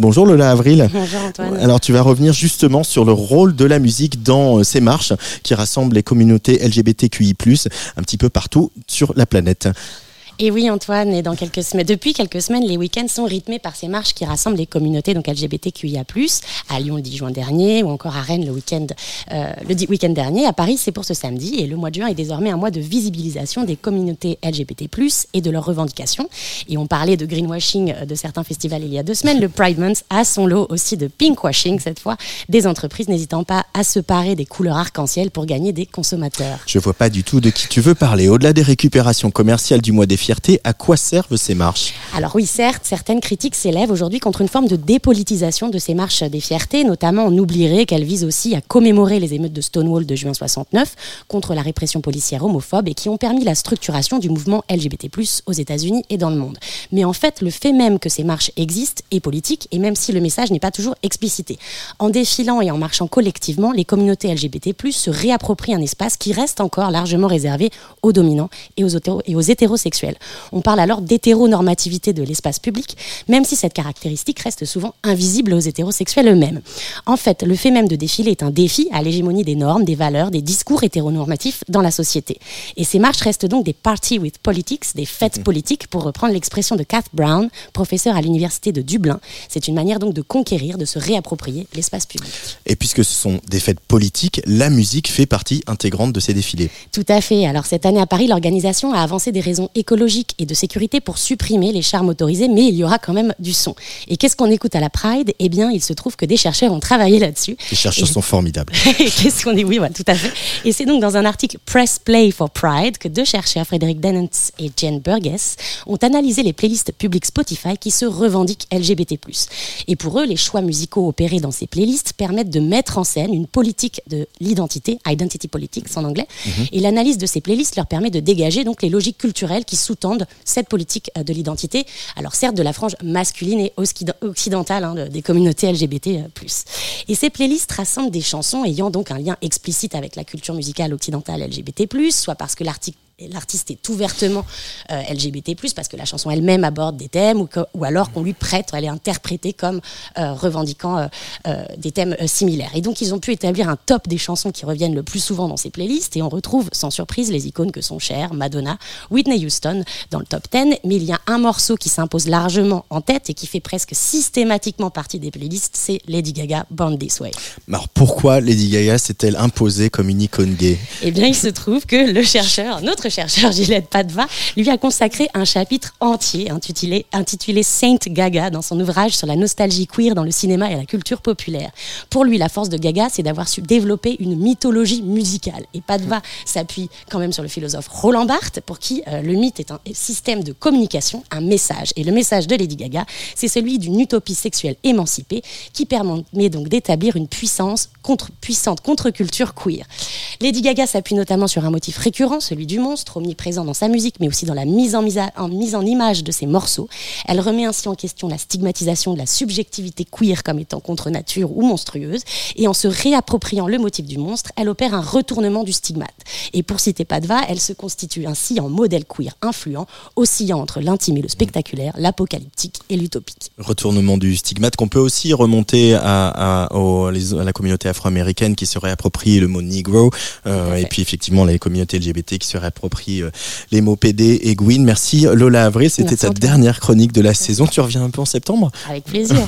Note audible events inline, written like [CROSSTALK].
Bonjour Lola Avril. [LAUGHS] Bonjour Antoine. Alors tu vas revenir justement sur le rôle de la musique dans euh, ces marches qui rassemblent les communautés LGBTQI+, un petit peu partout sur la planète. Et oui, Antoine, et dans quelques semaines, depuis quelques semaines, les week-ends sont rythmés par ces marches qui rassemblent les communautés donc LGBTQIA+, à Lyon le 10 juin dernier, ou encore à Rennes le week-end euh, le week-end dernier. À Paris, c'est pour ce samedi, et le mois de juin est désormais un mois de visibilisation des communautés LGBT+, et de leurs revendications. Et on parlait de greenwashing de certains festivals il y a deux semaines. Le Pride Month a son lot aussi de pinkwashing, cette fois, des entreprises n'hésitant pas à se parer des couleurs arc-en-ciel pour gagner des consommateurs. Je vois pas du tout de qui tu veux parler. Au-delà des récupérations commerciales du mois des à quoi servent ces marches? Alors oui, certes, certaines critiques s'élèvent aujourd'hui contre une forme de dépolitisation de ces marches des fiertés, notamment on oublierait qu'elles visent aussi à commémorer les émeutes de Stonewall de juin 69 contre la répression policière homophobe et qui ont permis la structuration du mouvement LGBT+ aux États-Unis et dans le monde. Mais en fait, le fait même que ces marches existent est politique et même si le message n'est pas toujours explicité. En défilant et en marchant collectivement, les communautés LGBT+ se réapproprient un espace qui reste encore largement réservé aux dominants et aux, et aux hétérosexuels. On parle alors d'hétéronormativité de l'espace public, même si cette caractéristique reste souvent invisible aux hétérosexuels eux-mêmes. En fait, le fait même de défiler est un défi à l'hégémonie des normes, des valeurs, des discours hétéronormatifs dans la société. Et ces marches restent donc des parties with politics, des fêtes mmh. politiques, pour reprendre l'expression de Kath Brown, professeur à l'université de Dublin. C'est une manière donc de conquérir, de se réapproprier l'espace public. Et puisque ce sont des fêtes politiques, la musique fait partie intégrante de ces défilés. Tout à fait. Alors cette année à Paris, l'organisation a avancé des raisons écologiques et de sécurité pour supprimer les chars motorisés, mais il y aura quand même du son. Et qu'est-ce qu'on écoute à la Pride? Eh bien, il se trouve que des chercheurs ont travaillé là-dessus. Les chercheurs sont formidables. [LAUGHS] qu'est-ce qu'on dit? Oui, tout à fait. Et c'est donc dans un article Press Play for Pride que deux chercheurs, Frédéric Dennens et Jen Burgess, ont analysé les playlists publiques Spotify qui se revendiquent LGBT+. Et pour eux, les choix musicaux opérés dans ces playlists permettent de mettre en scène une politique de l'identité, identity politics en anglais. Mhm. Et l'analyse de ces playlists leur permet de dégager donc les logiques culturelles qui sous-tendent cette politique euh, de l'identité, alors certes de la frange masculine et occidentale hein, des communautés LGBT+. Euh, et ces playlists rassemblent des chansons ayant donc un lien explicite avec la culture musicale occidentale LGBT+, soit parce que l'article l'artiste est ouvertement euh, LGBT+, parce que la chanson elle-même aborde des thèmes, ou, ou alors qu'on lui prête, elle est interprétée comme euh, revendiquant euh, des thèmes similaires. Et donc ils ont pu établir un top des chansons qui reviennent le plus souvent dans ces playlists, et on retrouve sans surprise les icônes que sont Cher, Madonna, Whitney Houston dans le top 10, mais il y a un morceau qui s'impose largement en tête et qui fait presque systématiquement partie des playlists, c'est Lady Gaga, Born This Way. Alors pourquoi Lady Gaga s'est-elle imposée comme une icône gay? Eh bien il se trouve que le chercheur, notre chercheur [LAUGHS] Gillette Padva, lui a consacré un chapitre entier intitulé, intitulé Saint Gaga dans son ouvrage sur la nostalgie queer dans le cinéma et la culture populaire. Pour lui, la force de Gaga, c'est d'avoir su développer une mythologie musicale. Et Padva s'appuie quand même sur le philosophe Roland Barthes, pour qui euh, le mythe est un système de communication, un message. Et le message de Lady Gaga, c'est celui d'une utopie sexuelle émancipée qui permet donc d'établir une puissance contre, puissante contre-culture queer. Lady Gaga s'appuie notamment sur un motif récurrent, celui du monstre omniprésent dans sa musique, mais aussi dans la mise en, mise en, mise en image de ses morceaux. Elle remet ainsi en question la stigmatisation de la subjectivité queer comme étant contre nature ou monstrueuse, et en se réappropriant le motif du monstre, elle opère un retournement du stigmate. Et pour citer Padva, elle se constitue ainsi en modèle queer influent, oscillant entre l'intime et le spectaculaire, l'apocalyptique et l'utopique. Retournement du stigmate qu'on peut aussi remonter à, à, la communauté afro-américaine qui se réapproprie le mot negro, euh, et puis effectivement les communautés LGBT qui se réapproprient euh, les mots PD et Gwyn. Merci Lola Avril, c'était ta dernière chronique de la saison. Tu reviens un peu en septembre? Avec plaisir. [LAUGHS]